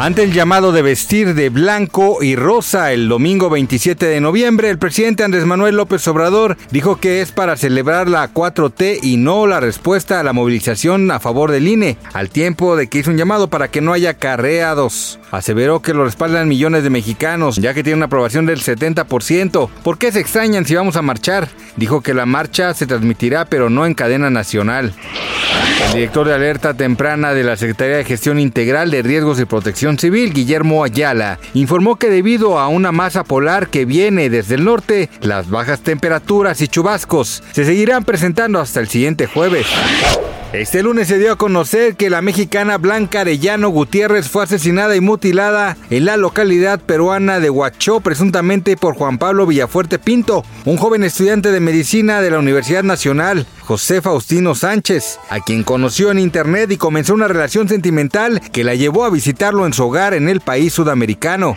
Ante el llamado de vestir de blanco y rosa el domingo 27 de noviembre, el presidente Andrés Manuel López Obrador dijo que es para celebrar la 4T y no la respuesta a la movilización a favor del INE, al tiempo de que hizo un llamado para que no haya carreados. Aseveró que lo respaldan millones de mexicanos, ya que tiene una aprobación del 70%. ¿Por qué se extrañan si vamos a marchar? Dijo que la marcha se transmitirá, pero no en cadena nacional. El director de alerta temprana de la Secretaría de Gestión Integral de Riesgos y Protección Civil, Guillermo Ayala, informó que debido a una masa polar que viene desde el norte, las bajas temperaturas y chubascos se seguirán presentando hasta el siguiente jueves. Este lunes se dio a conocer que la mexicana Blanca Arellano Gutiérrez fue asesinada y mutilada en la localidad peruana de Huachó, presuntamente por Juan Pablo Villafuerte Pinto, un joven estudiante de medicina de la Universidad Nacional, José Faustino Sánchez, a quien conoció en internet y comenzó una relación sentimental que la llevó a visitarlo en su hogar en el país sudamericano.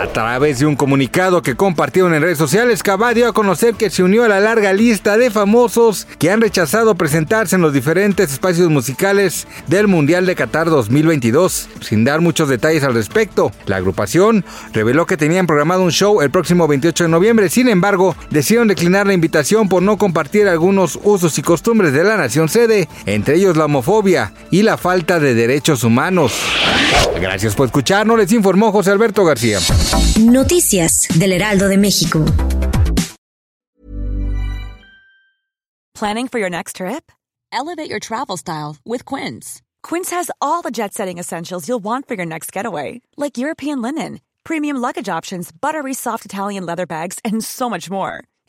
A través de un comunicado que compartieron en redes sociales, Cabá dio a conocer que se unió a la larga lista de famosos que han rechazado presentarse en los diferentes espacios musicales del Mundial de Qatar 2022. Sin dar muchos detalles al respecto, la agrupación reveló que tenían programado un show el próximo 28 de noviembre, sin embargo, decidieron declinar la invitación por no compartir algunos usos y costumbres de la nación sede, entre ellos la homofobia y la falta de derechos humanos. Gracias por escucharnos, les informó José Alberto García. Noticias del Heraldo de México. Planning for your next trip? Elevate your travel style with Quince. Quince has all the jet setting essentials you'll want for your next getaway, like European linen, premium luggage options, buttery soft Italian leather bags, and so much more.